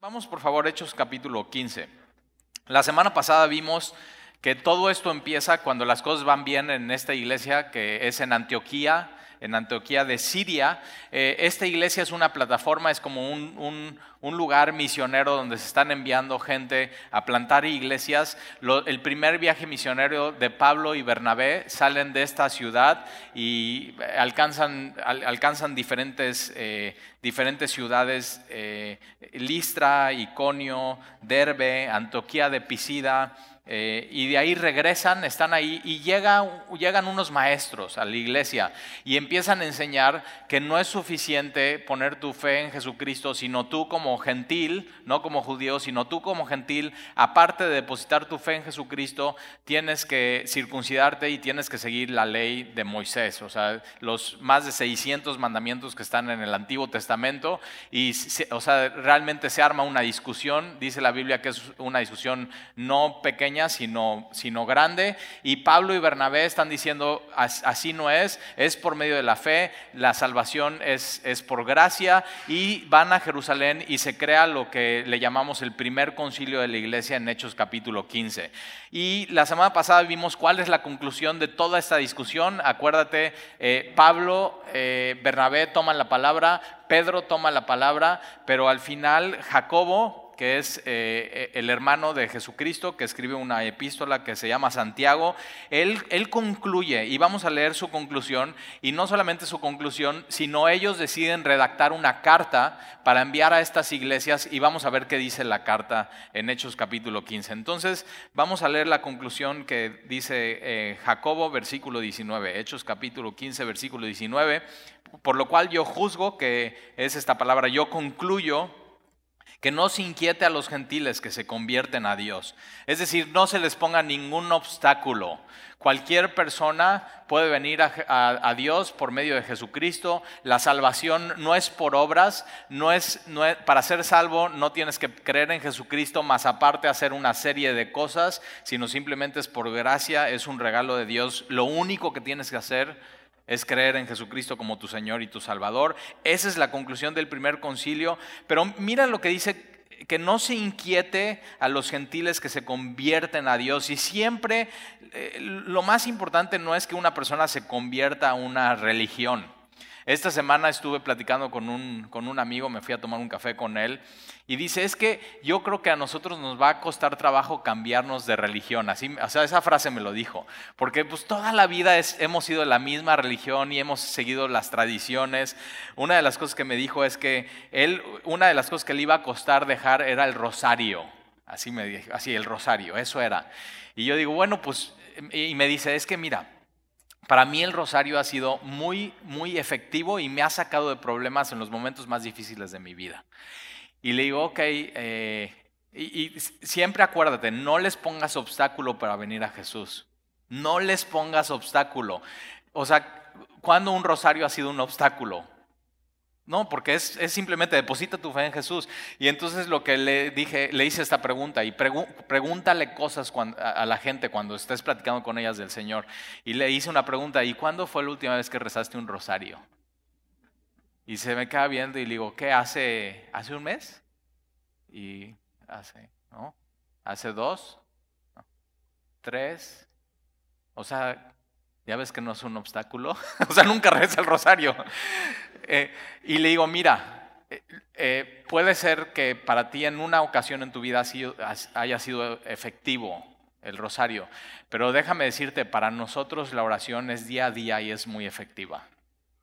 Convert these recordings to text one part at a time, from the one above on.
Vamos por favor, Hechos capítulo 15. La semana pasada vimos que todo esto empieza cuando las cosas van bien en esta iglesia que es en Antioquía, en Antioquía de Siria. Eh, esta iglesia es una plataforma, es como un, lugar misionero donde se están enviando gente a plantar iglesias. el primer viaje misionero de Pablo y Bernabé salen de esta ciudad y alcanzan, alcanzan diferentes, eh, diferentes ciudades, eh, Listra, Iconio, Derbe, Antioquía de Pisida. Eh, y de ahí regresan, están ahí y llegan unos maestros a la iglesia y empiezan a enseñar que no es suficiente poner tu fe en Jesucristo, sino tú como gentil, no como judío, sino tú como gentil, aparte de depositar tu fe en Jesucristo, tienes que circuncidarte y tienes que seguir la ley de Moisés, o sea, los más de 600 mandamientos que están en el Antiguo Testamento y, o sea, realmente se arma una discusión, dice la Biblia que es una discusión no pequeña, sino, sino grande. Y Pablo y Bernabé están diciendo, así no es, es por medio de la fe, la salvación es, es por gracia. Y van a Jerusalén y se crea lo que le llamamos el primer concilio de la iglesia en Hechos capítulo 15. Y la semana pasada vimos cuál es la conclusión de toda esta discusión. Acuérdate, eh, Pablo, eh, Bernabé toman la palabra, Pedro toma la palabra, pero al final Jacobo, que es eh, el hermano de Jesucristo, que escribe una epístola que se llama Santiago, él, él concluye, y vamos a leer su conclusión, y no solamente su conclusión, sino ellos deciden redactar una carta para enviar a estas iglesias, y vamos a ver qué dice la carta en Hechos capítulo 15. Entonces, vamos a leer la conclusión que dice eh, Jacobo, versículo 19, Hechos capítulo 15, versículo 19, por lo cual yo juzgo que es esta palabra, yo concluyo, que no se inquiete a los gentiles que se convierten a Dios. Es decir, no se les ponga ningún obstáculo. Cualquier persona puede venir a, Dios por medio de Jesucristo. La salvación no es por obras, no es, para ser salvo no tienes que creer en Jesucristo, más aparte hacer una serie de cosas, sino simplemente es por gracia, es un regalo de Dios. Lo único que tienes que hacer es creer en Jesucristo como tu Señor y tu Salvador. Esa es la conclusión del primer concilio. Pero mira lo que dice, que no se inquiete a los gentiles que se convierten a Dios. Y siempre eh, lo más importante no es que una persona se convierta a una religión. Esta semana estuve platicando con un, con un amigo, me fui a tomar un café con él, y dice, es que yo creo que a nosotros nos va a costar trabajo cambiarnos de religión. Así, o sea, esa frase me lo dijo, porque pues toda la vida hemos sido la misma religión y hemos seguido las tradiciones. Una de las cosas que me dijo es que él, una de las cosas que le iba a costar dejar era el rosario. Así me dijo, así el rosario, eso era. Y yo digo, bueno, pues, y me dice, es que mira, para mí el rosario ha sido muy, muy efectivo y me ha sacado de problemas en los momentos más difíciles de mi vida. Y le digo, ok, eh, y, siempre acuérdate, no les pongas obstáculo para venir a Jesús. No les pongas obstáculo. O sea, ¿cuándo un rosario ha sido un obstáculo? No, porque es, simplemente deposita tu fe en Jesús. Y entonces lo que le dije, le hice esta pregunta y pregúntale cosas a, la gente cuando estés platicando con ellas del Señor. Y le hice una pregunta, ¿y cuándo fue la última vez que rezaste un rosario? Y se me queda viendo y le digo, ¿qué hace? ¿Hace un mes? Y hace, ¿no? ¿Hace dos? ¿Tres? O sea, ya ves que no es un obstáculo. o sea, nunca reza el rosario. Eh, y le digo, mira, eh, eh, puede ser que para ti en una ocasión en tu vida haya sido efectivo el rosario, pero déjame decirte, para nosotros la oración es día a día y es muy efectiva.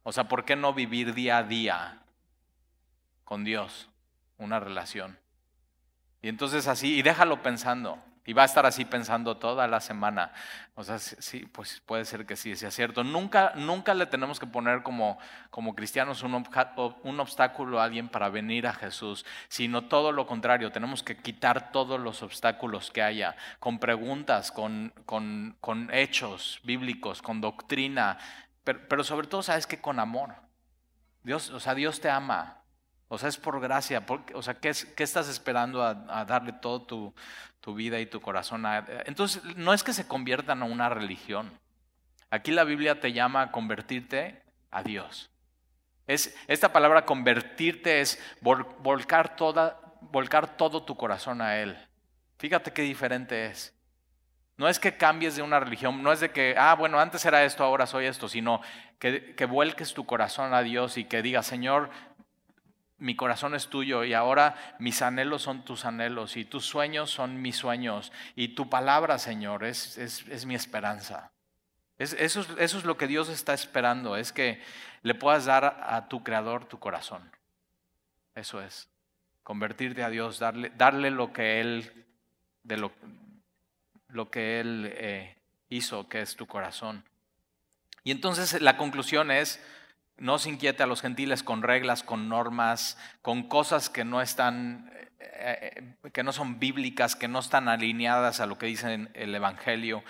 O sea, ¿por qué no vivir día a día con Dios una relación? Y entonces así, y déjalo pensando. Y va a estar así pensando toda la semana. O sea, sí, pues puede ser que sí sea cierto. Nunca, nunca le tenemos que poner como, como cristianos un, obstáculo a alguien para venir a Jesús, sino todo lo contrario. Tenemos que quitar todos los obstáculos que haya, con preguntas, con, con, con hechos bíblicos, con doctrina, pero, pero sobre todo, ¿sabes que Con amor. Dios, o sea, Dios te ama. O sea, es por gracia. o sea, ¿qué, ¿qué, estás esperando a, darle todo tu, tu, vida y tu corazón a Entonces, no es que se conviertan a una religión. Aquí la Biblia te llama a convertirte a Dios. Es, esta palabra convertirte es volcar toda, volcar todo tu corazón a Él. Fíjate qué diferente es. No es que cambies de una religión, no es de que, ah, bueno, antes era esto, ahora soy esto, sino que, que vuelques tu corazón a Dios y que digas, Señor, mi corazón es tuyo y ahora mis anhelos son tus anhelos y tus sueños son mis sueños y tu palabra, Señor, es, es, mi esperanza. eso, es, eso, es, lo que Dios está esperando, es que le puedas dar a tu Creador tu corazón. Eso es, convertirte a Dios, darle, darle lo que Él, de lo, lo que Él eh, hizo, que es tu corazón. Y entonces la conclusión es, no se inquiete a los gentiles con reglas, con normas, con cosas que no están, eh, eh, que no son bíblicas, que no están alineadas a lo que dice el Evangelio,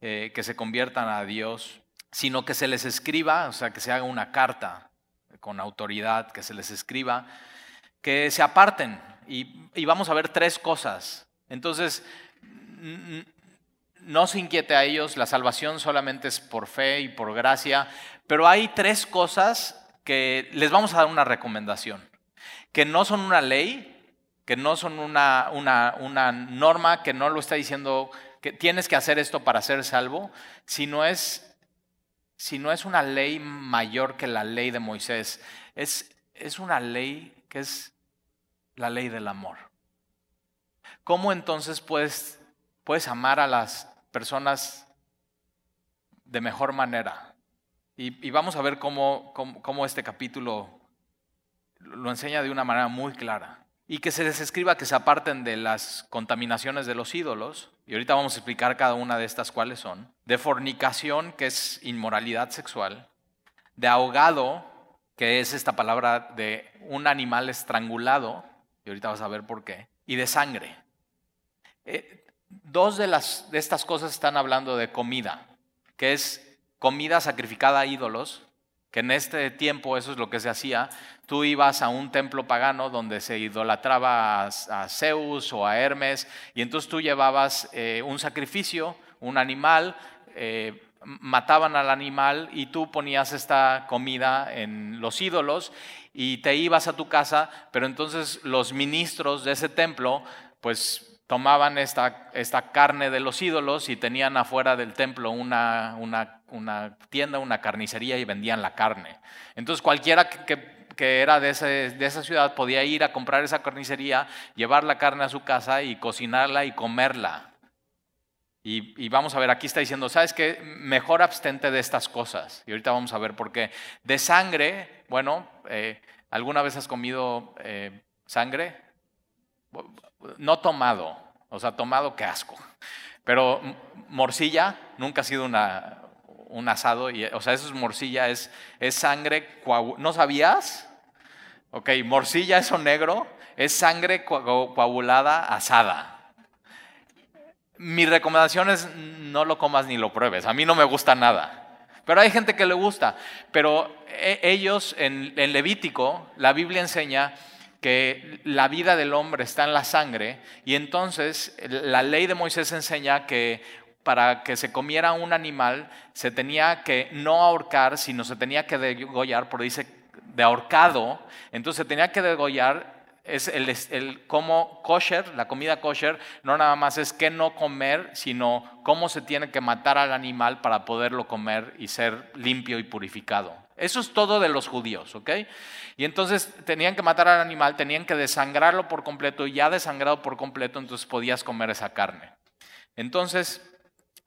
que se conviertan a Dios, sino que se les escriba, o sea, que se haga una carta con autoridad, que se les escriba, que se aparten. y vamos a ver tres cosas. Entonces, no se inquiete a ellos, la salvación solamente es por fe y por gracia, pero hay tres cosas que les vamos a dar una recomendación, que no son una ley, que no son una, una, norma, que no lo está diciendo que tienes que hacer esto para ser salvo, sino es, no es una ley mayor que la ley de Moisés, es, es una ley que es la ley del amor. ¿Cómo entonces puedes, puedes amar a las personas de mejor manera. Y, vamos a ver cómo, cómo, este capítulo lo enseña de una manera muy clara. Y que se les escriba que se aparten de las contaminaciones de los ídolos, y ahorita vamos a explicar cada una de estas cuáles son, de fornicación, que es inmoralidad sexual, de ahogado, que es esta palabra de un animal estrangulado, y ahorita vas a ver por qué, y de sangre. Eh, Dos de, las, de estas cosas están hablando de comida, que es comida sacrificada a ídolos, que en este tiempo eso es lo que se hacía. Tú ibas a un templo pagano donde se idolatraba a, Zeus o a Hermes, y entonces tú llevabas eh, un sacrificio, un animal, eh, mataban al animal y tú ponías esta comida en los ídolos y te ibas a tu casa, pero entonces los ministros de ese templo, pues tomaban esta, esta, carne de los ídolos y tenían afuera del templo una, una, tienda, una carnicería y vendían la carne. Entonces cualquiera que, que, era de, de, esa ciudad podía ir a comprar esa carnicería, llevar la carne a su casa y cocinarla y comerla. Y, vamos a ver, aquí está diciendo, ¿sabes qué? Mejor abstente de estas cosas. Y ahorita vamos a ver por qué. De sangre, bueno, eh, ¿alguna vez has comido eh, sangre? no tomado, o sea, tomado qué asco. Pero morcilla nunca ha sido una, un asado, y, o sea, eso es morcilla, es, es sangre ¿No sabías? Ok, morcilla, eso negro, es sangre coagulada asada. Mi recomendación es no lo comas ni lo pruebes, a mí no me gusta nada. Pero hay gente que le gusta. Pero e, ellos en, en Levítico, la Biblia enseña que la vida del hombre está en la sangre y entonces la ley de Moisés enseña que para que se comiera un animal se tenía que no ahorcar, sino se tenía que degollar, por dice de ahorcado, entonces se tenía que degollar es el, cómo kosher, la comida kosher, no nada más es qué no comer, sino cómo se tiene que matar al animal para poderlo comer y ser limpio y purificado. Eso es todo de los judíos, ¿ok? Y entonces tenían que matar al animal, tenían que desangrarlo por completo, y ya desangrado por completo, entonces podías comer esa carne. Entonces,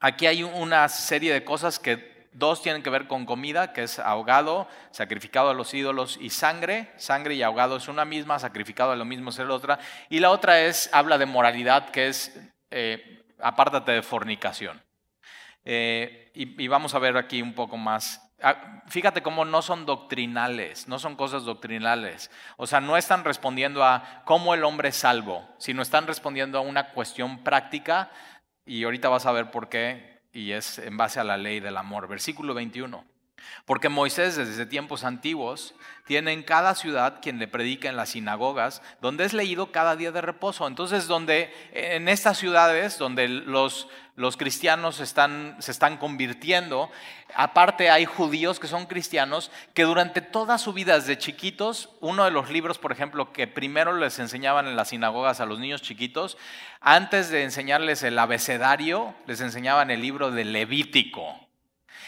aquí hay una serie de cosas que dos tienen que ver con comida, que es ahogado, sacrificado a los ídolos, y sangre. Sangre y ahogado es una misma, sacrificado a lo mismo es la otra. Y la otra es, habla de moralidad, que es, eh, apártate de fornicación. Eh, y vamos a ver aquí un poco más fíjate cómo no son doctrinales, no son cosas doctrinales. O sea, no están respondiendo a cómo el hombre es salvo, sino están respondiendo a una cuestión práctica y ahorita vas a ver por qué y es en base a la ley del amor. Versículo 21. Porque Moisés desde tiempos antiguos tiene en cada ciudad quien le predica en las sinagogas, donde es leído cada día de reposo. Entonces, donde en estas ciudades donde los, los cristianos están, se están convirtiendo, aparte hay judíos que son cristianos, que durante toda su vida desde chiquitos, uno de los libros, por ejemplo, que primero les enseñaban en las sinagogas a los niños chiquitos, antes de enseñarles el abecedario, les enseñaban el libro de Levítico.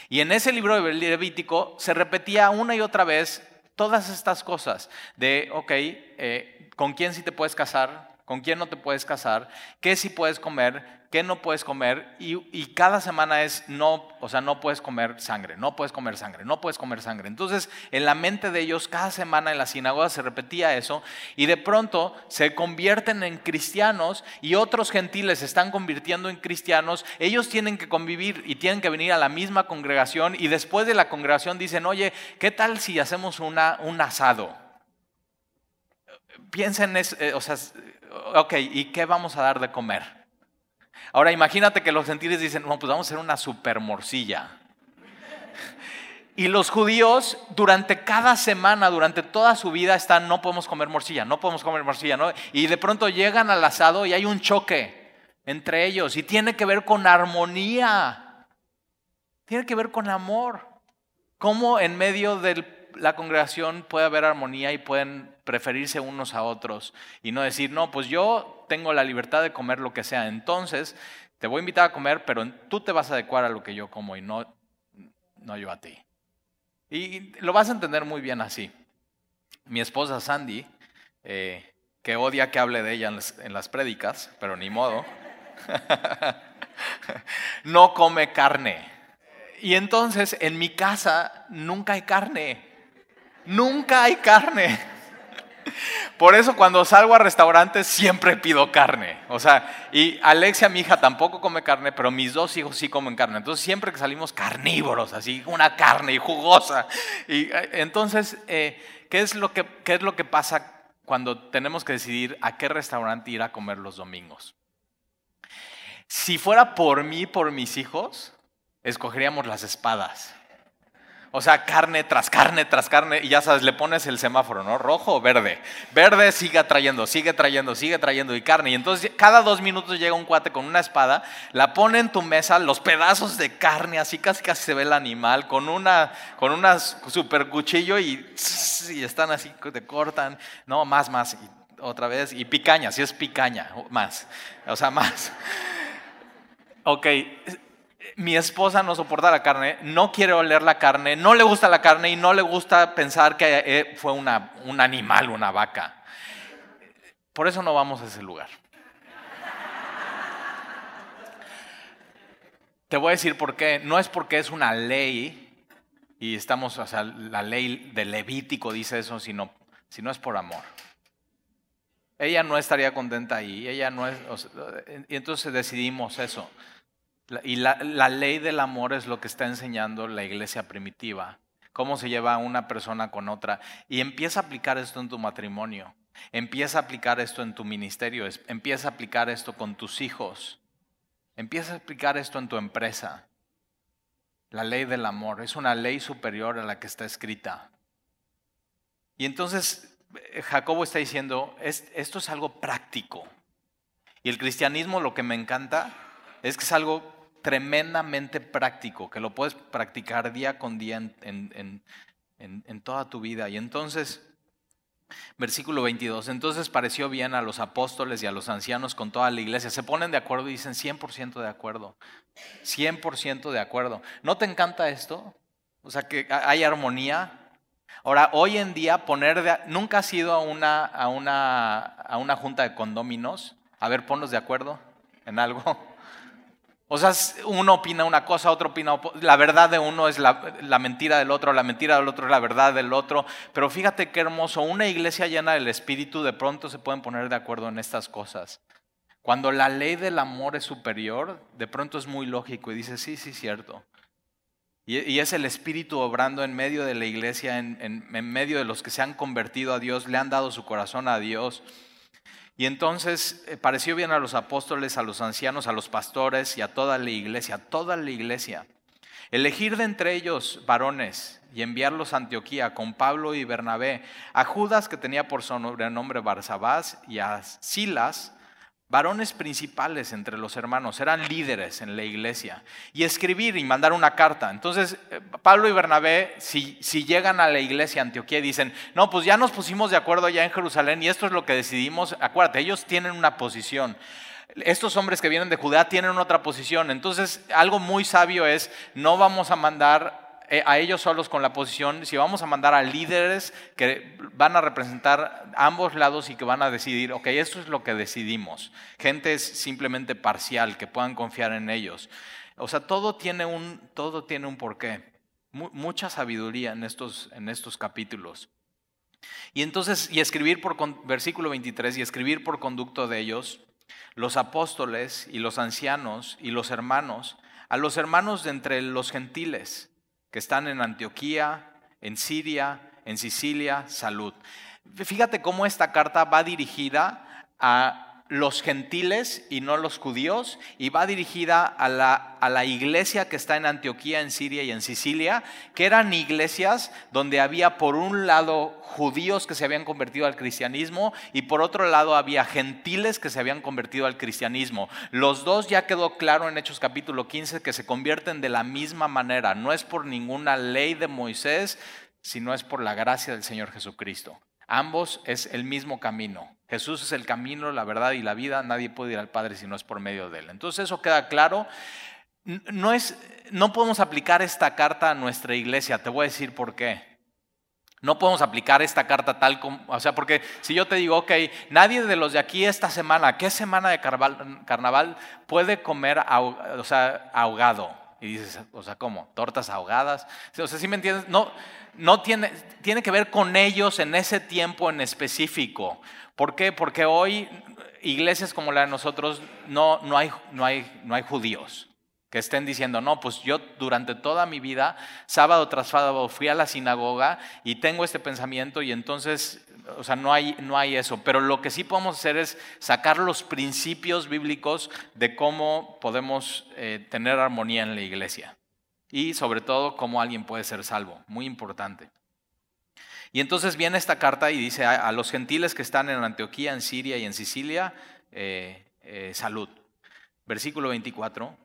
Y en ese libro de Levítico se repetía una y otra vez todas estas cosas de, ok, eh, ¿con quién sí te puedes casar? ¿Con quién no te puedes casar? ¿Qué sí puedes comer? Qué no puedes comer y, cada semana es no, o sea, no puedes comer sangre, no puedes comer sangre, no puedes comer sangre. Entonces, en la mente de ellos, cada semana en la sinagoga se repetía eso y de pronto se convierten en cristianos y otros gentiles se están convirtiendo en cristianos. Ellos tienen que convivir y tienen que venir a la misma congregación y después de la congregación dicen, oye, ¿qué tal si hacemos un asado? Piensen, eh, o sea, ok, ¿y qué vamos a dar de comer? Ahora imagínate que los gentiles dicen, no, pues vamos a hacer una super morcilla. Y los judíos durante cada semana, durante toda su vida están, no podemos comer morcilla, no podemos comer morcilla, ¿no? Y de pronto llegan al asado y hay un choque entre ellos y tiene que ver con armonía, tiene que ver con amor. ¿Cómo en medio de la congregación puede haber armonía y pueden preferirse unos a otros y no decir, no, pues yo tengo la libertad de comer lo que sea. Entonces, te voy a invitar a comer, pero tú te vas a adecuar a lo que yo como y no, no yo a ti. Y lo vas a entender muy bien así. Mi esposa Sandy, eh, que odia que hable de ella en las, en las prédicas, pero ni modo, no come carne. Y entonces en mi casa nunca hay carne. Nunca hay carne. Por eso cuando salgo a restaurantes siempre pido carne. O sea, y Alexia, mi hija, tampoco come carne, pero mis dos hijos sí comen carne. Entonces siempre que salimos carnívoros, así, una carne y jugosa. Y eh, entonces, eh, ¿qué, es lo que, ¿qué es lo que pasa cuando tenemos que decidir a qué restaurante ir a comer los domingos? Si fuera por mí, por mis hijos, escogeríamos las espadas. O sea, carne tras carne tras carne, y ya sabes, le pones el semáforo, ¿no? Rojo o verde. Verde sigue trayendo, sigue trayendo, sigue trayendo y carne. Y entonces cada dos minutos llega un cuate con una espada, la pone en tu mesa, los pedazos de carne, así casi casi se ve el animal, con una, con super cuchillo y, y están así, te cortan. No, más, más, otra vez. Y picaña, si es picaña, más. O sea, más. Ok, mi esposa no soporta la carne, no quiere oler la carne, no le gusta la carne y no le gusta pensar que eh, fue un animal, una vaca. Por eso no vamos a ese lugar. Te voy a decir por qué. No es porque es una ley y estamos, o sea, la ley de Levítico dice eso, sino, sino es por amor. Ella no estaría contenta ahí, ella no es, y entonces decidimos eso. Y la, ley del amor es lo que está enseñando la iglesia primitiva. Cómo se lleva una persona con otra. Y empieza a aplicar esto en tu matrimonio. Empieza a aplicar esto en tu ministerio. Empieza a aplicar esto con tus hijos. Empieza a aplicar esto en tu empresa. La ley del amor es una ley superior a la que está escrita. Y entonces eh, Jacobo está diciendo, esto es algo práctico. Y el cristianismo lo que me encanta es que es algo tremendamente práctico, que lo puedes practicar día con día en, en, toda tu vida. Y entonces, versículo 22, entonces pareció bien a los apóstoles y a los ancianos con toda la iglesia. Se ponen de acuerdo y dicen 100% de acuerdo. 100% de acuerdo. ¿No te encanta esto? O sea, que hay armonía. Ahora, hoy en día, poner de, ¿Nunca has ido a una, a, una, a una junta de condóminos? A ver, ponnos de acuerdo en algo. O sea, uno opina una cosa, otro opina, la verdad de uno es la, mentira del otro, la mentira del otro es la verdad del otro. Pero fíjate qué hermoso, una iglesia llena del Espíritu de pronto se pueden poner de acuerdo en estas cosas. Cuando la ley del amor es superior, de pronto es muy lógico y dice, sí, sí, cierto. Y, es el Espíritu obrando en medio de la iglesia, en medio de los que se han convertido a Dios, le han dado su corazón a Dios. Y entonces eh, pareció bien a los apóstoles, a los ancianos, a los pastores y a toda la iglesia, toda la iglesia. Elegir de entre ellos varones y enviarlos a Antioquía con Pablo y Bernabé, a Judas que tenía por sobrenombre Barsabás y a Silas, varones principales entre los hermanos, eran líderes en la iglesia, y escribir y mandar una carta. Entonces, eh, Pablo y Bernabé, si, llegan a la iglesia Antioquía y dicen, no, pues ya nos pusimos de acuerdo allá en Jerusalén y esto es lo que decidimos, acuérdate, ellos tienen una posición. Estos hombres que vienen de Judea tienen otra posición. Entonces, algo muy sabio es, no vamos a mandar a ellos solos con la posición, si vamos a mandar a líderes que van a representar ambos lados y que van a decidir, ok, esto es lo que decidimos. Gente es simplemente parcial, que puedan confiar en ellos. O sea, todo tiene un, todo tiene un porqué. mucha sabiduría en estos, en estos capítulos. Y entonces, y escribir por, versículo 23, y escribir por conducto de ellos, los apóstoles y los ancianos y los hermanos, a los hermanos de entre los gentiles que están en Antioquía, en Siria, en Sicilia, salud. Fíjate cómo esta carta va dirigida a los gentiles y no los judíos, y va dirigida a la, a la, iglesia que está en Antioquía, en Siria y en Sicilia, que eran iglesias donde había por un lado judíos que se habían convertido al cristianismo y por otro lado había gentiles que se habían convertido al cristianismo. Los dos ya quedó claro en Hechos capítulo 15 que se convierten de la misma manera, no es por ninguna ley de Moisés, sino es por la gracia del Señor Jesucristo. Ambos es el mismo camino. Jesús es el camino, la verdad y la vida. Nadie puede ir al Padre si no es por medio de Él. Entonces eso queda claro. No, es, no podemos aplicar esta carta a nuestra iglesia. Te voy a decir por qué. No podemos aplicar esta carta tal como, o sea, porque si yo te digo, ok, nadie de los de aquí esta semana, ¿qué semana de carnaval, puede comer o sea, ahogado? Y dices, o sea, ¿cómo? ¿Tortas ahogadas? O sea, ¿sí me entiendes? No, no tiene, tiene que ver con ellos en ese tiempo en específico. ¿Por qué? Porque hoy iglesias como la de nosotros no, no, hay, no, hay, no hay judíos que estén diciendo, no, pues yo durante toda mi vida, sábado tras sábado, fui a la sinagoga y tengo este pensamiento y entonces, o sea, no hay, no hay eso. Pero lo que sí podemos hacer es sacar los principios bíblicos de cómo podemos eh, tener armonía en la iglesia y sobre todo cómo alguien puede ser salvo, muy importante. Y entonces viene esta carta y dice a, los gentiles que están en Antioquía, en Siria y en Sicilia, eh, eh, salud. Versículo 24,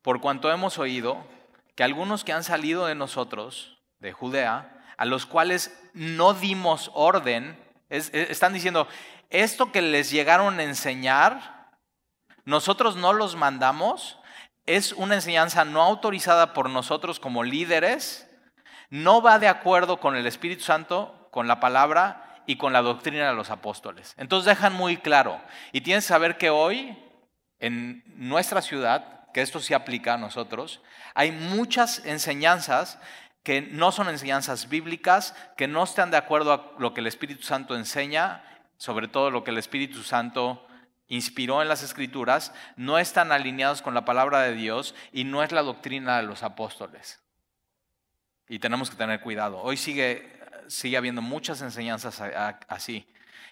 por cuanto hemos oído que algunos que han salido de nosotros, de Judea, a los cuales no dimos orden, están diciendo, esto que les llegaron a enseñar, nosotros no los mandamos, es una enseñanza no autorizada por nosotros como líderes, no va de acuerdo con el Espíritu Santo, con la palabra y con la doctrina de los apóstoles. Entonces dejan muy claro, y tienes que saber que hoy en nuestra ciudad, que esto se aplica a nosotros, hay muchas enseñanzas que no son enseñanzas bíblicas, que no están de acuerdo a lo que el Espíritu Santo enseña, sobre todo lo que el Espíritu Santo inspiró en las escrituras, no están alineados con la palabra de Dios y no es la doctrina de los apóstoles. Y tenemos que tener cuidado. Hoy sigue, sigue habiendo muchas enseñanzas así.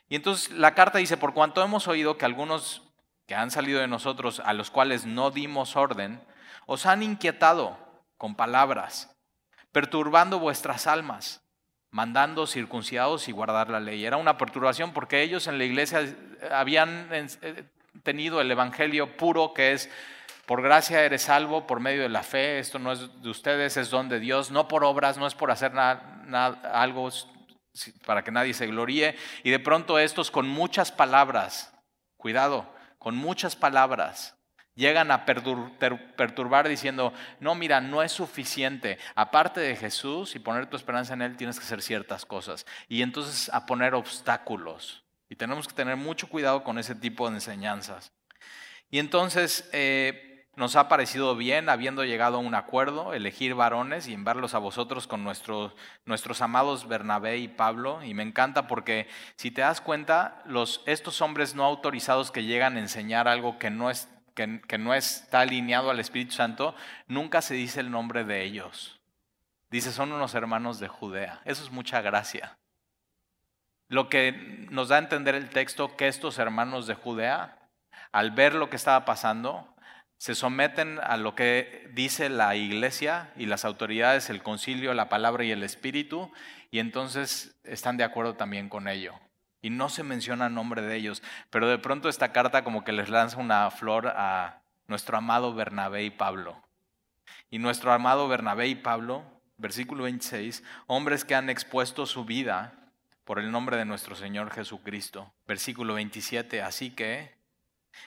Y entonces la carta dice, por cuanto hemos oído que algunos que han salido de nosotros, a los cuales no dimos orden, os han inquietado con palabras, perturbando vuestras almas mandando circuncidados y guardar la ley. Era una perturbación porque ellos en la iglesia habían eh, tenido el evangelio puro que es por gracia eres salvo por medio de la fe, esto no es de ustedes, es don de Dios, no por obras, no es por hacer nada, algo para que nadie se gloríe. Y de pronto estos con muchas palabras, cuidado, con muchas palabras, llegan a perturbar diciendo, no, mira, no es suficiente. Aparte de Jesús y poner tu esperanza en Él, tienes que hacer ciertas cosas. Y entonces a poner obstáculos. Y tenemos que tener mucho cuidado con ese tipo de enseñanzas. Y entonces eh, nos ha parecido bien, habiendo llegado a un acuerdo, elegir varones y enviarlos a vosotros con nuestros, nuestros amados Bernabé y Pablo. Y me encanta porque si te das cuenta, estos hombres no autorizados que llegan a enseñar algo que no es que, no está alineado al Espíritu Santo, nunca se dice el nombre de ellos. Dice, son unos hermanos de Judea. Eso es mucha gracia. Lo que nos da a entender el texto que estos hermanos de Judea, al ver lo que estaba pasando, se someten a lo que dice la iglesia y las autoridades, el concilio, la palabra y el espíritu, y entonces están de acuerdo también con ello. Y no se menciona nombre de ellos, pero de pronto esta carta como que les lanza una flor a nuestro amado Bernabé y Pablo. Y nuestro amado Bernabé y Pablo, versículo 26, hombres que han expuesto su vida por el nombre de nuestro Señor Jesucristo. Versículo 27, así que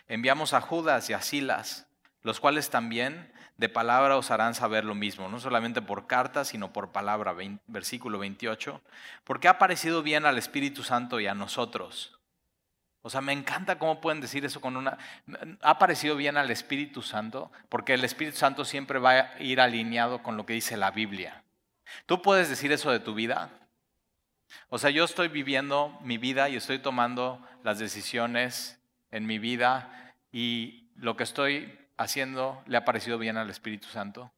enviamos a Judas y a Silas los cuales también de palabra os harán saber lo mismo, no solamente por carta, sino por palabra, versículo 28, porque ha parecido bien al Espíritu Santo y a nosotros. O sea, me encanta cómo pueden decir eso con una... Ha parecido bien al Espíritu Santo, porque el Espíritu Santo siempre va a ir alineado con lo que dice la Biblia. ¿Tú puedes decir eso de tu vida? O sea, yo estoy viviendo mi vida y estoy tomando las decisiones en mi vida y lo que estoy haciendo le ha parecido bien al Espíritu Santo?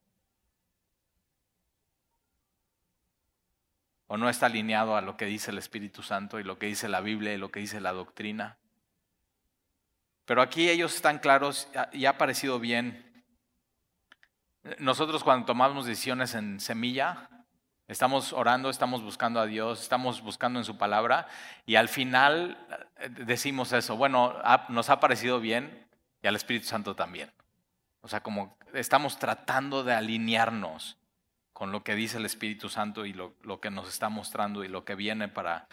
¿O no está alineado a lo que dice el Espíritu Santo y lo que dice la Biblia y lo que dice la doctrina? Pero aquí ellos están claros y ha parecido bien. Nosotros cuando tomamos decisiones en semilla, estamos orando, estamos buscando a Dios, estamos buscando en su palabra y al final eh, decimos eso, bueno, nos ha parecido bien y al Espíritu Santo también. O sea, como estamos tratando de alinearnos con lo que dice el Espíritu Santo y lo, que nos está mostrando y lo que viene para,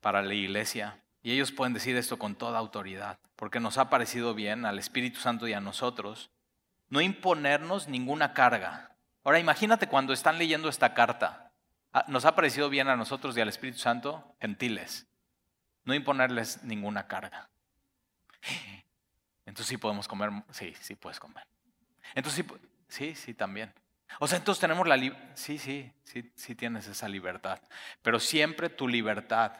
para la iglesia. Y ellos pueden decir esto con toda autoridad, porque nos ha parecido bien al Espíritu Santo y a nosotros no imponernos ninguna carga. Ahora imagínate cuando están leyendo esta carta. Ah, nos ha parecido bien a nosotros y al Espíritu Santo, gentiles, no imponerles ninguna carga. Entonces sí podemos comer, sí, sí puedes comer. Entonces, sí, sí, también. O sea, entonces tenemos la libertad. Sí, sí, sí, sí tienes esa libertad. Pero siempre tu libertad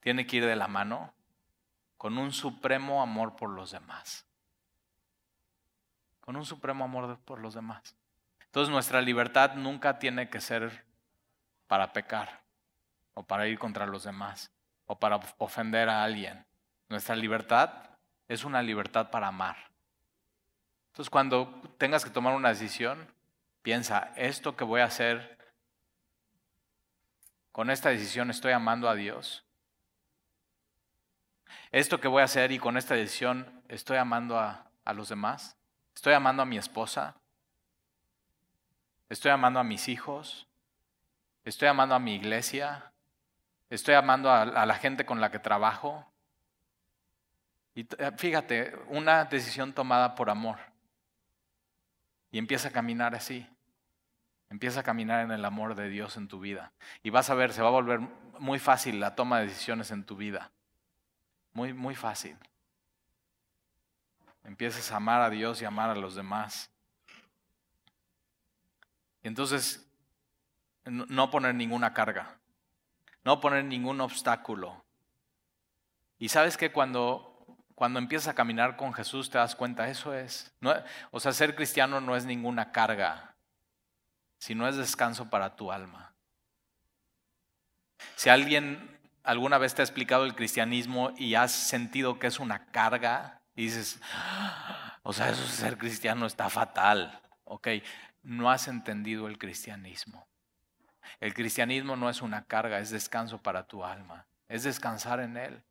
tiene que ir de la mano con un supremo amor por los demás. Con un supremo amor por los demás. Entonces nuestra libertad nunca tiene que ser para pecar o para ir contra los demás o para ofender a alguien. Nuestra libertad es una libertad para amar. Entonces, cuando tengas que tomar una decisión, piensa, esto que voy a hacer, con esta decisión estoy amando a Dios. Esto que voy a hacer y con esta decisión estoy amando a, los demás. Estoy amando a mi esposa. Estoy amando a mis hijos. Estoy amando a mi iglesia. Estoy amando a, a la gente con la que trabajo. Y fíjate, una decisión tomada por amor. Y empieza a caminar así. Empieza a caminar en el amor de Dios en tu vida. Y vas a ver, se va a volver muy fácil la toma de decisiones en tu vida. Muy, muy fácil. Empiezas a amar a Dios y amar a los demás. Y entonces, no poner ninguna carga. No poner ningún obstáculo. Y sabes que cuando cuando empiezas a caminar con Jesús te das cuenta, eso es. o sea, ser cristiano no es ninguna carga, sino es descanso para tu alma. Si alguien alguna vez te ha explicado el cristianismo y has sentido que es una carga, y dices, o sea, eso ser cristiano está fatal. Ok, no has entendido el cristianismo. El cristianismo no es una carga, es descanso para tu alma, es descansar en Él.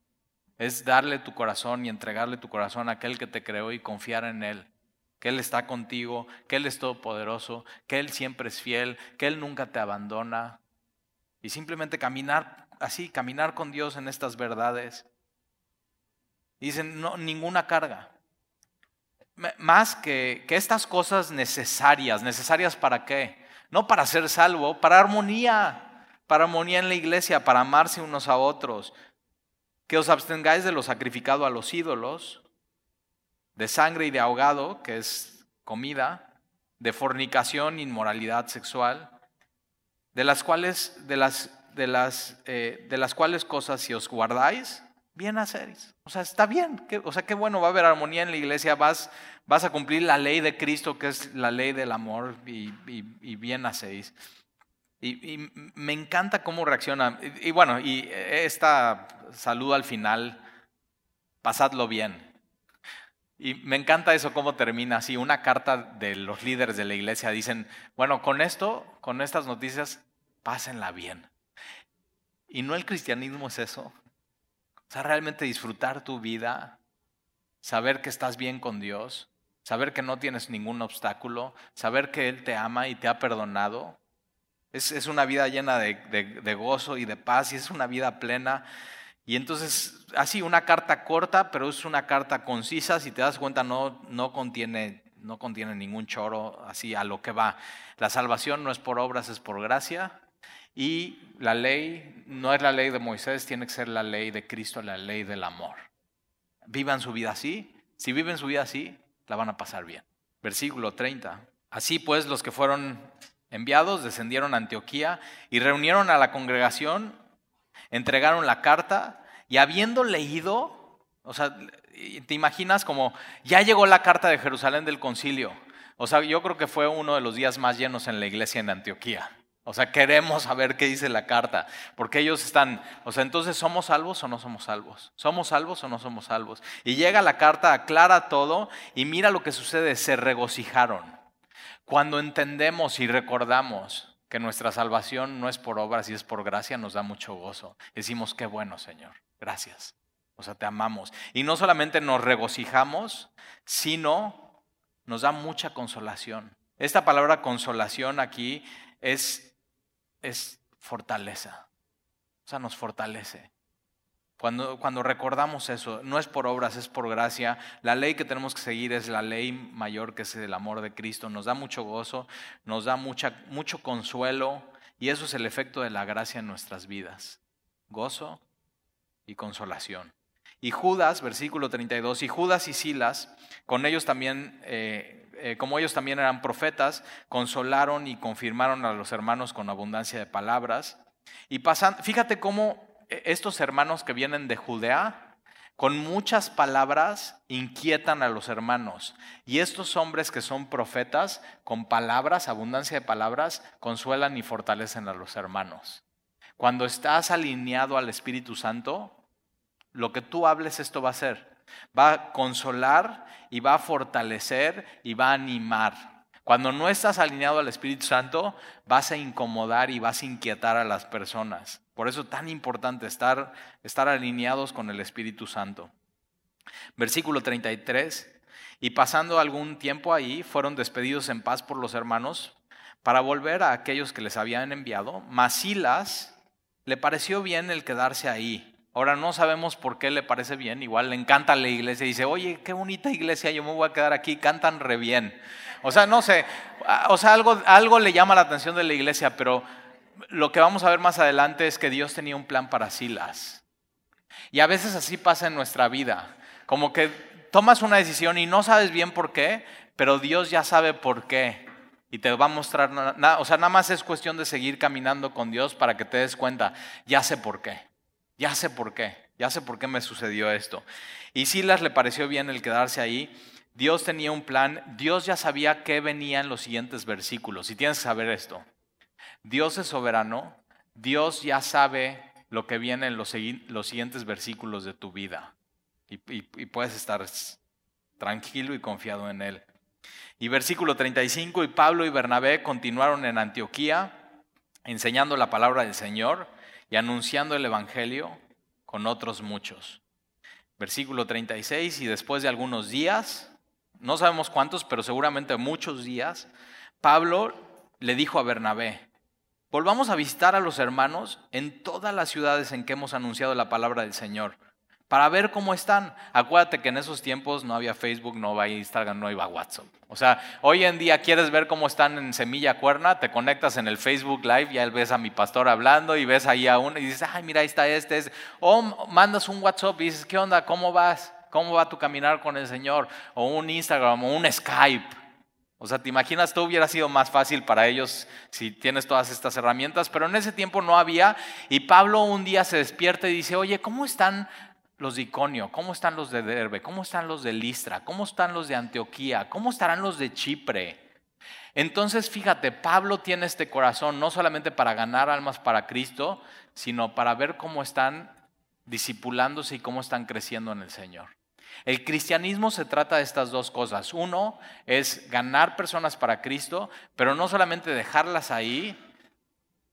Es darle tu corazón y entregarle tu corazón a aquel que te creó y confiar en Él. Que Él está contigo, que Él es todopoderoso, que Él siempre es fiel, que Él nunca te abandona. Y simplemente caminar así, caminar con Dios en estas verdades. Dicen, no, ninguna carga. Más que, que estas cosas necesarias, necesarias para qué? No para ser salvo, para armonía, para armonía en la iglesia, para amarse unos a otros, que os abstengáis de lo sacrificado a los ídolos, de sangre y de ahogado, que es comida, de fornicación, inmoralidad sexual, de las cuales, de las, de las, eh, de las cuales cosas si os guardáis, bien hacéis. O sea, está bien. o sea, qué bueno, va a haber armonía en la iglesia, vas, vas a cumplir la ley de Cristo, que es la ley del amor, y, y bien hacéis. Y, me encanta cómo reacciona. Y, bueno, y esta saludo al final, pasadlo bien. Y me encanta eso, cómo termina así. Una carta de los líderes de la iglesia dicen, bueno, con esto, con estas noticias, pásenla bien. Y no el cristianismo es eso. O sea, realmente disfrutar tu vida, saber que estás bien con Dios, saber que no tienes ningún obstáculo, saber que Él te ama y te ha perdonado. Es, una vida llena de, gozo y de paz y es una vida plena. Y entonces, así, una carta corta, pero es una carta concisa, si te das cuenta, no, no, contiene, no contiene ningún choro así a lo que va. La salvación no es por obras, es por gracia. Y la ley no es la ley de Moisés, tiene que ser la ley de Cristo, la ley del amor. Vivan su vida así. Si viven su vida así, la van a pasar bien. Versículo 30. Así pues, los que fueron enviados descendieron a Antioquía y reunieron a la congregación, entregaron la carta y habiendo leído, o sea, te imaginas como ya llegó la carta de Jerusalén del concilio. O sea, yo creo que fue uno de los días más llenos en la iglesia en Antioquía. O sea, queremos saber qué dice la carta, porque ellos están, o sea, entonces ¿somos salvos o no somos salvos? ¿Somos salvos o no somos salvos? Y llega la carta, aclara todo y mira lo que sucede, se regocijaron. Cuando entendemos y recordamos que nuestra salvación no es por obras y es por gracia, nos da mucho gozo. Decimos, qué bueno, Señor, gracias. O sea, te amamos. Y no solamente nos regocijamos, sino nos da mucha consolación. Esta palabra consolación aquí es es fortaleza. O sea, nos fortalece. Cuando, recordamos eso, no es por obras, es por gracia. La ley que tenemos que seguir es la ley mayor que es el amor de Cristo. Nos da mucho gozo, nos da mucho consuelo y eso es el efecto de la gracia en nuestras vidas. Gozo y consolación. Y Judas, versículo 32, y Judas y Silas, con ellos también eh, eh, como ellos también eran profetas, consolaron y confirmaron a los hermanos con abundancia de palabras. Y pasan, fíjate cómo estos hermanos que vienen de Judea, con muchas palabras inquietan a los hermanos. Y estos hombres que son profetas, con palabras, abundancia de palabras, consuelan y fortalecen a los hermanos. Cuando estás alineado al Espíritu Santo, lo que tú hables esto va a ser. Va a consolar y va a fortalecer y va a animar. Cuando no estás alineado al Espíritu Santo, vas a incomodar y vas a inquietar a las personas. Por eso es tan importante estar, estar alineados con el Espíritu Santo. Versículo 33. Y pasando algún tiempo ahí, fueron despedidos en paz por los hermanos para volver a aquellos que les habían enviado. Masilas le pareció bien el quedarse ahí Ahora no sabemos por qué le parece bien, igual le encanta la iglesia y dice, oye, qué bonita iglesia, yo me voy a quedar aquí, cantan re bien. O sea, no sé, o sea, algo, algo le llama la atención de la iglesia, pero lo que vamos a ver más adelante es que Dios tenía un plan para Silas. Y a veces así pasa en nuestra vida, como que tomas una decisión y no sabes bien por qué, pero Dios ya sabe por qué. Y te va a mostrar, o sea, nada más es cuestión de seguir caminando con Dios para que te des cuenta, ya sé por qué. Ya sé por qué, ya sé por qué me sucedió esto. Y Silas le pareció bien el quedarse ahí. Dios tenía un plan, Dios ya sabía qué venía en los siguientes versículos. Y tienes que saber esto. Dios es soberano, Dios ya sabe lo que viene en los, siguientes versículos de tu vida. Y, y puedes estar tranquilo y confiado en Él. Y versículo 35, y Pablo y Bernabé continuaron en Antioquía enseñando la palabra del Señor y anunciando el Evangelio con otros muchos. Versículo 36, y después de algunos días, no sabemos cuántos, pero seguramente muchos días, Pablo le dijo a Bernabé, volvamos a visitar a los hermanos en todas las ciudades en que hemos anunciado la palabra del Señor para ver cómo están. Acuérdate que en esos tiempos no había Facebook, no había Instagram, no iba WhatsApp. O sea, hoy en día quieres ver cómo están en Semilla Cuerna, te conectas en el Facebook Live, ya ves a mi pastor hablando y ves ahí a uno y dices, ay, mira, ahí está este. O mandas un WhatsApp y dices, ¿qué onda? ¿Cómo vas? ¿Cómo va tu caminar con el Señor? O un Instagram o un Skype. O sea, te imaginas, tú hubiera sido más fácil para ellos si tienes todas estas herramientas, pero en ese tiempo no había. Y Pablo un día se despierta y dice, oye, ¿cómo están los de Iconio? ¿Cómo están los de Derbe? ¿Cómo están los de Listra? ¿Cómo están los de Antioquía? ¿Cómo estarán los de Chipre? Entonces, fíjate, Pablo tiene este corazón no solamente para ganar almas para Cristo, sino para ver cómo están disipulándose y cómo están creciendo en el Señor. El cristianismo se trata de estas dos cosas. Uno es ganar personas para Cristo, pero no solamente dejarlas ahí,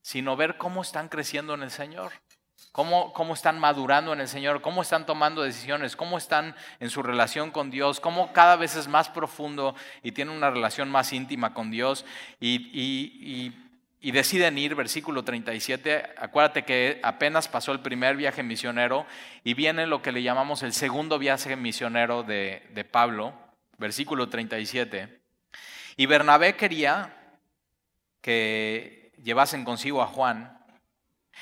sino ver cómo están creciendo en el Señor, cómo, cómo están madurando en el Señor, cómo están tomando decisiones, cómo están en su relación con Dios, cómo cada vez es más profundo y tienen una relación más íntima con Dios. y y deciden ir, versículo 37, acuérdate que apenas pasó el primer viaje misionero y viene lo que le llamamos el segundo viaje misionero de, de Pablo, versículo 37. Y Bernabé quería que llevasen consigo a Juan,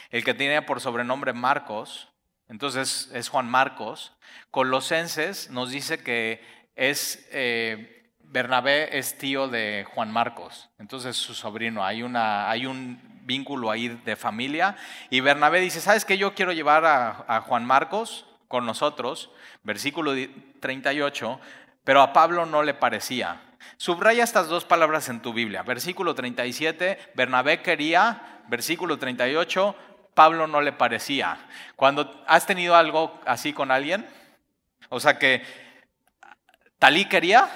el que tenía por sobrenombre Marcos, entonces es Juan Marcos. Colosenses nos dice que es... Eh, Bernabé es tío de Juan Marcos, entonces su sobrino, hay, una, hay un vínculo ahí de familia. Y Bernabé dice, ¿sabes qué? Yo quiero llevar a, a Juan Marcos con nosotros, versículo 38, pero a Pablo no le parecía. Subraya estas dos palabras en tu Biblia. Versículo 37, Bernabé quería, versículo 38, Pablo no le parecía. Cuando has tenido algo así con alguien, o sea que Talí quería,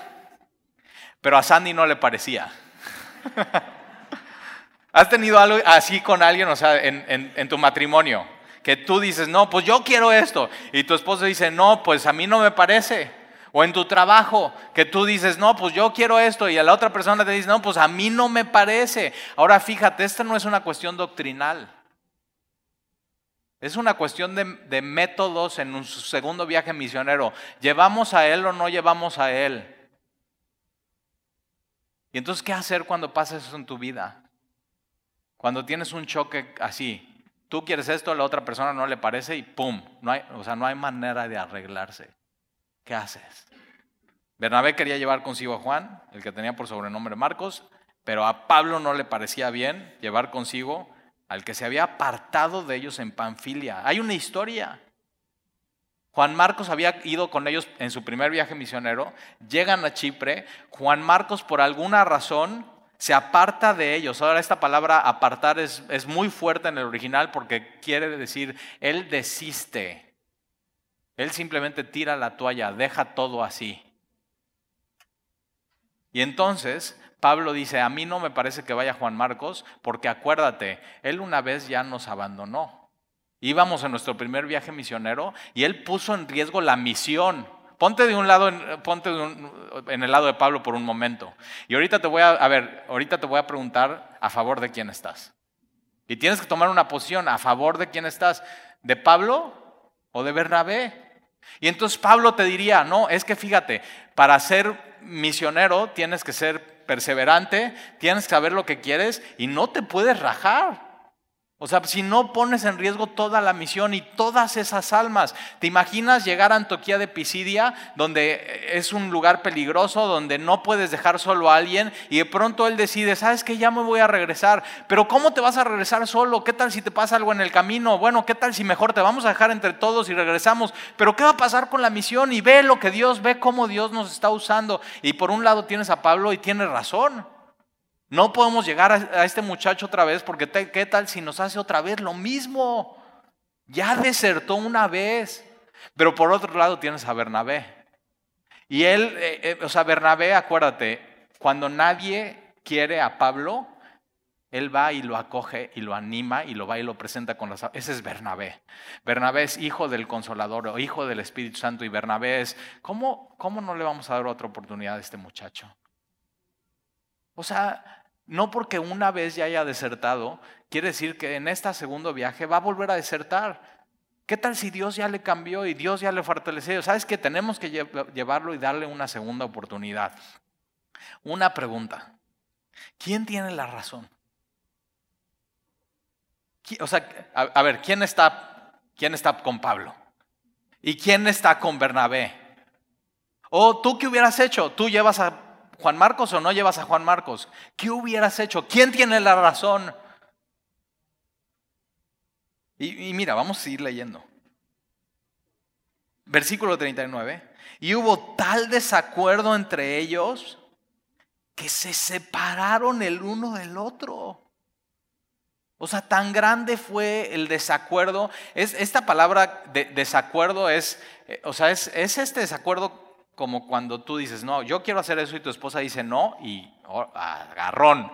pero a Sandy no le parecía. ¿Has tenido algo así con alguien, o sea, en, tu matrimonio? Que tú dices, no, pues yo quiero esto. Y tu esposo dice, no, pues a mí no me parece. O en tu trabajo, que tú dices, no, pues yo quiero esto. Y a la otra persona te dice, no, pues a mí no me parece. Ahora fíjate, esta no es una cuestión doctrinal. Es una cuestión de, de métodos en un segundo viaje misionero. ¿Llevamos a él o no llevamos a él? Y entonces, ¿qué hacer cuando pasa eso en tu vida? Cuando tienes un choque así, tú quieres esto, a la otra persona no le parece y ¡pum! No hay, o sea, no hay manera de arreglarse. ¿Qué haces? Bernabé quería llevar consigo a Juan, el que tenía por sobrenombre Marcos, pero a Pablo no le parecía bien llevar consigo al que se había apartado de ellos en Panfilia. Hay una historia. Juan Marcos había ido con ellos en su primer viaje misionero, llegan a Chipre, Juan Marcos por alguna razón se aparta de ellos. Ahora esta palabra apartar es, es muy fuerte en el original porque quiere decir, él desiste, él simplemente tira la toalla, deja todo así. Y entonces Pablo dice, a mí no me parece que vaya Juan Marcos, porque acuérdate, él una vez ya nos abandonó. Íbamos en nuestro primer viaje misionero y él puso en riesgo la misión. Ponte de un lado, ponte en el lado de Pablo por un momento. Y ahorita te voy a, a ver, ahorita te voy a preguntar a favor de quién estás. Y tienes que tomar una posición a favor de quién estás, de Pablo o de Bernabé. Y entonces Pablo te diría, no, es que fíjate, para ser misionero tienes que ser perseverante, tienes que saber lo que quieres y no te puedes rajar. O sea, si no pones en riesgo toda la misión y todas esas almas, ¿te imaginas llegar a Antoquía de Pisidia, donde es un lugar peligroso, donde no puedes dejar solo a alguien y de pronto él decide, sabes que ya me voy a regresar, pero ¿cómo te vas a regresar solo? ¿Qué tal si te pasa algo en el camino? Bueno, ¿qué tal si mejor te vamos a dejar entre todos y regresamos? Pero ¿qué va a pasar con la misión? Y ve lo que Dios, ve cómo Dios nos está usando. Y por un lado tienes a Pablo y tiene razón. No podemos llegar a, este muchacho otra vez porque qué tal si nos hace otra vez lo mismo. Ya desertó una vez. Pero por otro lado tienes a Bernabé. Y él, eh, eh, o sea, Bernabé, acuérdate, cuando nadie quiere a Pablo, él va y lo acoge y lo anima y lo va y lo presenta con las... Ese es Bernabé. Bernabé es hijo del Consolador o hijo del Espíritu Santo y Bernabé es, ¿cómo, cómo no le vamos a dar otra oportunidad a este muchacho? O sea, no porque una vez ya haya desertado, quiere decir que en este segundo viaje va a volver a desertar. ¿Qué tal si Dios ya le cambió y Dios ya le fortaleció? ¿Sabes que tenemos que llevarlo y darle una segunda oportunidad? Una pregunta. ¿Quién tiene la razón? O sea, a, ver, ¿quién está, ¿quién está con Pablo? ¿Y quién está con Bernabé? ¿O tú qué hubieras hecho? Tú llevas a Juan Marcos o no llevas a Juan Marcos? ¿Qué hubieras hecho? ¿Quién tiene la razón? Y, mira, vamos a seguir leyendo. Versículo 39. Y hubo tal desacuerdo entre ellos que se separaron el uno del otro. O sea, tan grande fue el desacuerdo. Es, esta palabra de, desacuerdo es, eh, o sea, es, es, este desacuerdo como cuando tú dices, no, yo quiero hacer eso y tu esposa dice no y oh, agarrón.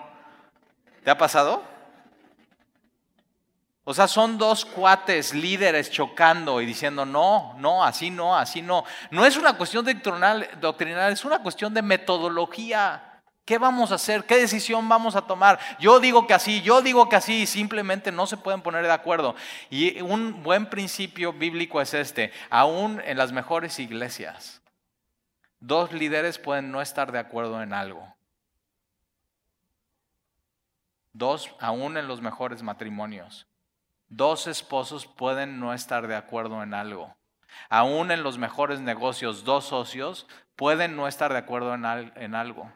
¿Te ha pasado? O sea, son dos cuates líderes chocando y diciendo, no, no, así no, así no. No es una cuestión doctrinal, doctrinal, es una cuestión de metodología. ¿Qué vamos a hacer? ¿Qué decisión vamos a tomar? Yo digo que así, yo digo que así, simplemente no se pueden poner de acuerdo. Y un buen principio bíblico es este, aún en las mejores iglesias, dos líderes pueden no estar de acuerdo en algo. Dos, aún en los mejores matrimonios. Dos esposos pueden no estar de acuerdo en algo. Aún en los mejores negocios, dos socios pueden no estar de acuerdo en, algo.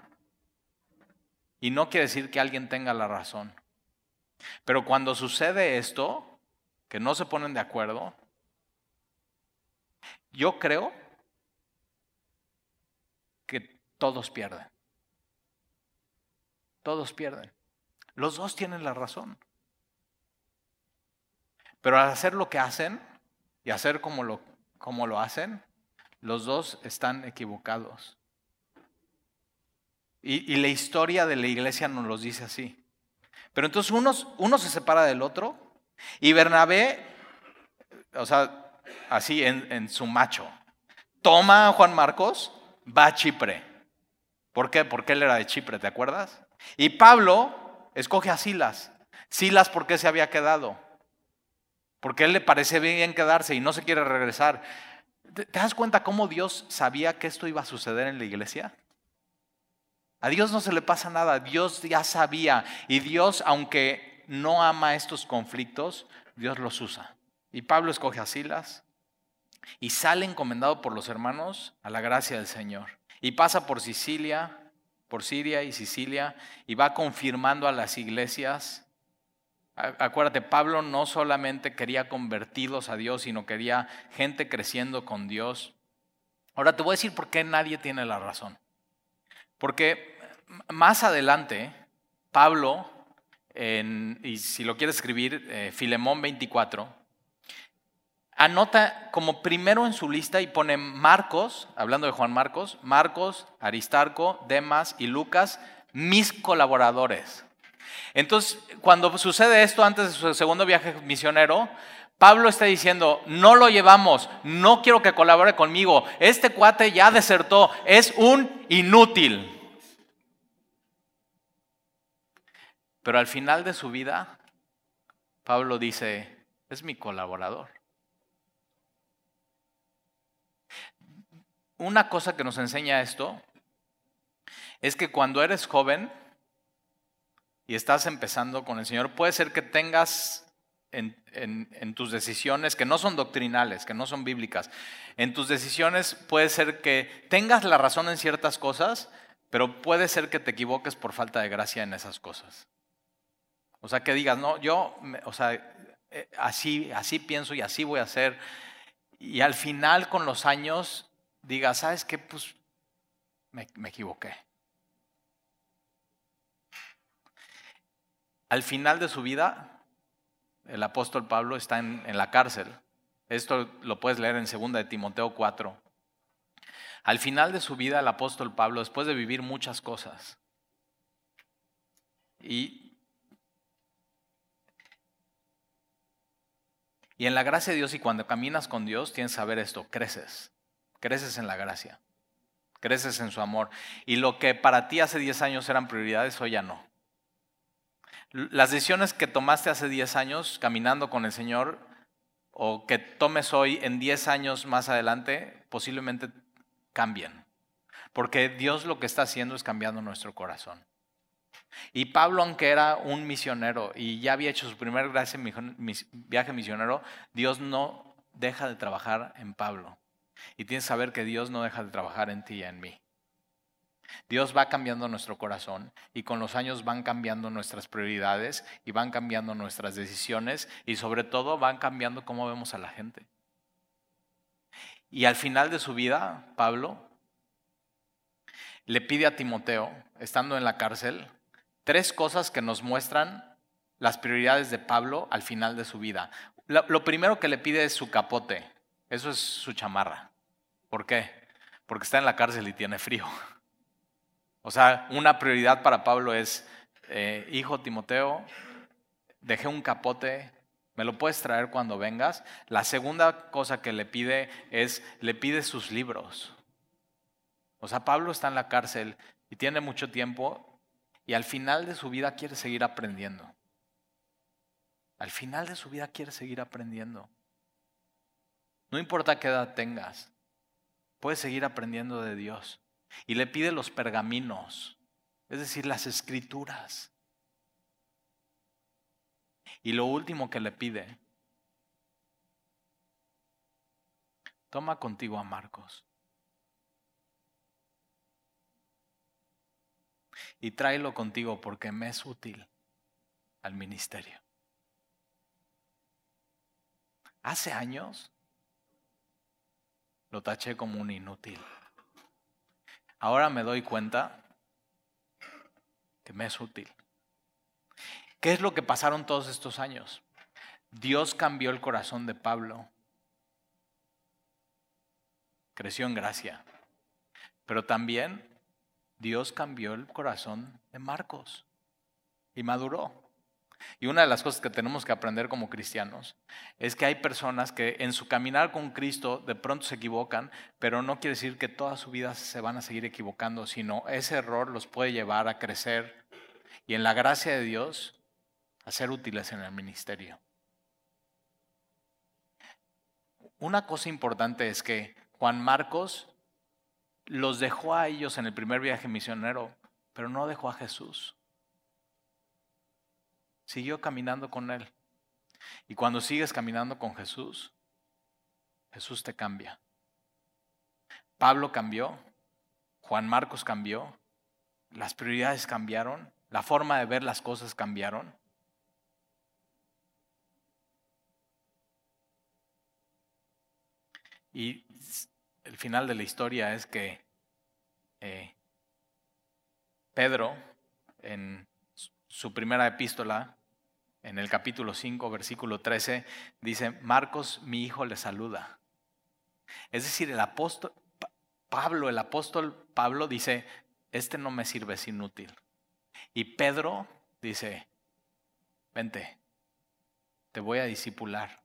Y no quiere decir que alguien tenga la razón. Pero cuando sucede esto, que no se ponen de acuerdo, yo creo que todos pierden. Todos pierden. Los dos tienen la razón. Pero al hacer lo que hacen y hacer como lo, como lo hacen, los dos están equivocados. Y, la historia de la iglesia nos los dice así. Pero entonces uno se separa del otro y Bernabé, o sea, así en, en su macho, toma a Juan Marcos, va a Chipre. ¿Por qué? Porque él era de Chipre, ¿te acuerdas? Y Pablo escoge a Silas. Silas, ¿por qué se había quedado? porque él le parece bien quedarse y no se quiere regresar. ¿Te das cuenta cómo Dios sabía que esto iba a suceder en la iglesia? A Dios no se le pasa nada, Dios ya sabía y Dios, aunque no ama estos conflictos, Dios los usa. Y Pablo escoge a Silas y sale encomendado por los hermanos a la gracia del Señor. Y pasa por Sicilia, por Siria y Sicilia, y va confirmando a las iglesias Acuérdate, Pablo no solamente quería convertidos a Dios, sino quería gente creciendo con Dios. Ahora te voy a decir por qué nadie tiene la razón. Porque más adelante, Pablo, y si lo quiere escribir, eh, Filemón 24, anota como primero en su lista y pone Marcos, hablando de Juan Marcos, Marcos, Aristarco, Demas y Lucas, mis colaboradores. Entonces, cuando sucede esto antes de su segundo viaje misionero, Pablo está diciendo, no lo llevamos, no quiero que colabore conmigo, este cuate ya desertó, es un inútil. Pero al final de su vida, Pablo dice, es mi colaborador. Una cosa que nos enseña esto es que cuando eres joven, y estás empezando con el Señor, puede ser que tengas en, tus decisiones, que no son doctrinales, que no son bíblicas, en tus decisiones puede ser que tengas la razón en ciertas cosas, pero puede ser que te equivoques por falta de gracia en esas cosas. O sea, que digas, no, yo, o sea, eh, así, así pienso y así voy a hacer. Y al final, con los años, digas, ¿sabes qué? Pues me equivoqué. Al final de su vida, el apóstol Pablo está en, la cárcel. Esto lo puedes leer en 2 de Timoteo 4. Al final de su vida, el apóstol Pablo, después de vivir muchas cosas, y, y en la gracia de Dios y cuando caminas con Dios, tienes que saber esto, creces, creces en la gracia, creces en su amor. Y lo que para ti hace 10 años eran prioridades, hoy ya no. Las decisiones que tomaste hace 10 años caminando con el Señor o que tomes hoy en 10 años más adelante posiblemente cambien. Porque Dios lo que está haciendo es cambiando nuestro corazón. Y Pablo, aunque era un misionero y ya había hecho su primer viaje misionero, Dios no deja de trabajar en Pablo. Y tienes que saber que Dios no deja de trabajar en ti y en mí. Dios va cambiando nuestro corazón y con los años van cambiando nuestras prioridades y van cambiando nuestras decisiones y sobre todo van cambiando cómo vemos a la gente. Y al final de su vida, Pablo le pide a Timoteo, estando en la cárcel, tres cosas que nos muestran las prioridades de Pablo al final de su vida. Lo, primero que le pide es su capote. Eso es su chamarra. ¿Por qué? Porque está en la cárcel y tiene frío. O sea, una prioridad para Pablo es, eh, hijo Timoteo, dejé un capote, ¿me lo puedes traer cuando vengas? La segunda cosa que le pide es, le pide sus libros. O sea, Pablo está en la cárcel y tiene mucho tiempo y al final de su vida quiere seguir aprendiendo. Al final de su vida quiere seguir aprendiendo. No importa qué edad tengas, puedes seguir aprendiendo de Dios. Y le pide los pergaminos, es decir, las escrituras. Y lo último que le pide, toma contigo a Marcos. Y tráelo contigo porque me es útil al ministerio. Hace años lo taché como un inútil. Ahora me doy cuenta que me es útil. ¿Qué es lo que pasaron todos estos años? Dios cambió el corazón de Pablo. Creció en gracia. Pero también Dios cambió el corazón de Marcos y maduró. Y una de las cosas que tenemos que aprender como cristianos es que hay personas que en su caminar con Cristo de pronto se equivocan, pero no quiere decir que toda su vida se van a seguir equivocando, sino ese error los puede llevar a crecer y en la gracia de Dios a ser útiles en el ministerio. Una cosa importante es que Juan Marcos los dejó a ellos en el primer viaje misionero, pero no dejó a Jesús siguió caminando con Él. Y cuando sigues caminando con Jesús, Jesús te cambia. Pablo cambió, Juan Marcos cambió, las prioridades cambiaron, la forma de ver las cosas cambiaron. Y el final de la historia es que eh, Pedro, en su primera epístola, en el capítulo 5, versículo 13, dice, Marcos, mi hijo, le saluda. Es decir, el apóstol Pablo, el apóstol Pablo dice, este no me sirve, es inútil. Y Pedro dice, vente, te voy a disipular.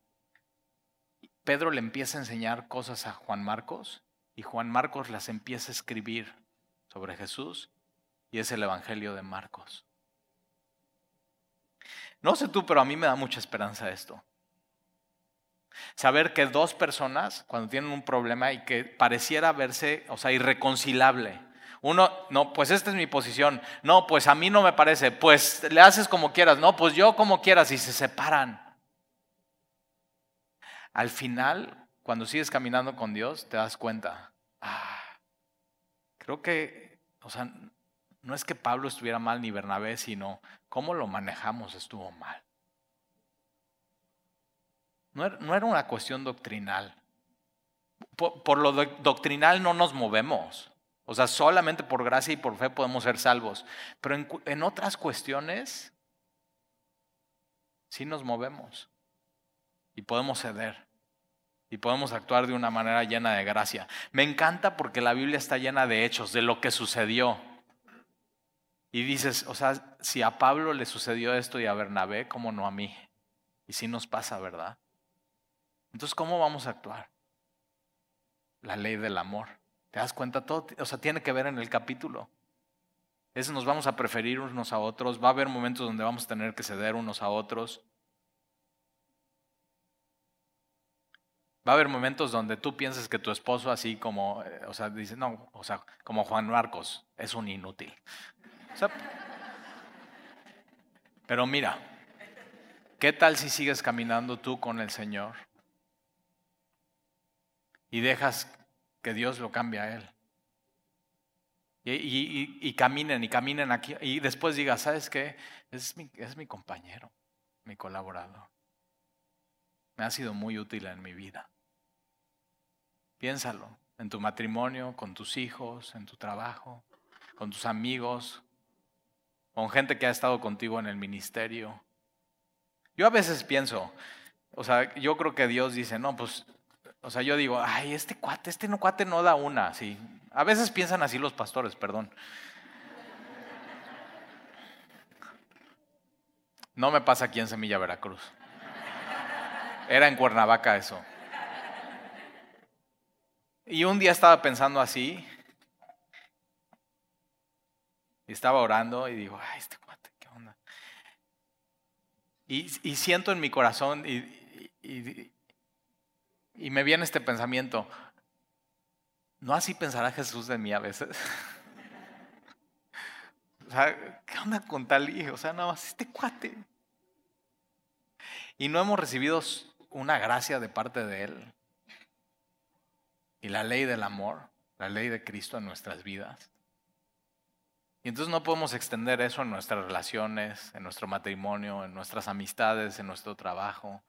Pedro le empieza a enseñar cosas a Juan Marcos y Juan Marcos las empieza a escribir sobre Jesús y es el Evangelio de Marcos. No sé tú, pero a mí me da mucha esperanza esto. Saber que dos personas, cuando tienen un problema y que pareciera verse, o sea, irreconcilable, uno, no, pues esta es mi posición, no, pues a mí no me parece, pues le haces como quieras, no, pues yo como quieras y se separan. Al final, cuando sigues caminando con Dios, te das cuenta, ah, creo que, o sea, no es que Pablo estuviera mal ni Bernabé, sino cómo lo manejamos estuvo mal. No era, una cuestión doctrinal. Por, lo doctrinal no nos movemos. O sea, solamente por gracia y por fe podemos ser salvos. Pero en, en otras cuestiones sí nos movemos. Y podemos ceder. Y podemos actuar de una manera llena de gracia. Me encanta porque la Biblia está llena de hechos, de lo que sucedió. Y dices, o sea, si a Pablo le sucedió esto y a Bernabé, ¿cómo no a mí? Y si nos pasa, ¿verdad? Entonces, ¿cómo vamos a actuar? La ley del amor. ¿Te das cuenta? Todo, o sea, tiene que ver en el capítulo. Es nos vamos a preferir unos a otros, va a haber momentos donde vamos a tener que ceder unos a otros. Va a haber momentos donde tú piensas que tu esposo así como, eh, o sea, dice, no, o sea, como Juan Marcos, es un inútil pero mira, ¿qué tal si sigues caminando tú con el Señor y dejas que Dios lo cambie a Él? Y, caminen y caminen aquí y después digas, ¿sabes qué? Es mi, es mi compañero, mi colaborador. Me ha sido muy útil en mi vida. Piénsalo, en tu matrimonio, con tus hijos, en tu trabajo, con tus amigos, con gente que ha estado contigo en el ministerio. Yo a veces pienso, o sea, yo creo que Dios dice, no, pues, o sea, yo digo, ay, este cuate, este no cuate no da una, sí. A veces piensan así los pastores, perdón. No me pasa aquí en Semilla, Veracruz. Era en Cuernavaca eso. Y un día estaba pensando así, y estaba orando y digo, ay, este cuate, ¿qué onda? Y, siento en mi corazón y, y, me viene este pensamiento, ¿no así pensará Jesús de mí a veces? o sea, ¿qué onda con tal hijo? O sea, nada más este cuate. Y no hemos recibido una gracia de parte de Él. Y la ley del amor, la ley de Cristo en nuestras vidas. Y entonces no podemos extender eso en nuestras relaciones, en nuestro matrimonio, en nuestras amistades, en nuestro trabajo.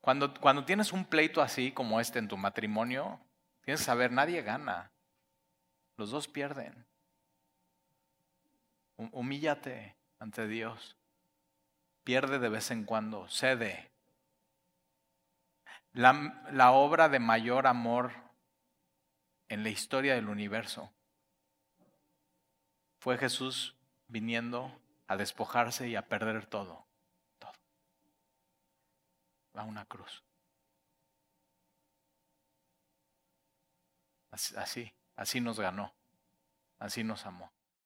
Cuando, cuando tienes un pleito así como este en tu matrimonio, tienes que saber, nadie gana. Los dos pierden. Humíllate ante Dios. Pierde de vez en cuando, cede. La, la obra de mayor amor en la historia del universo fue Jesús viniendo a despojarse y a perder todo, todo. A una cruz. Así, así nos ganó, así nos amó.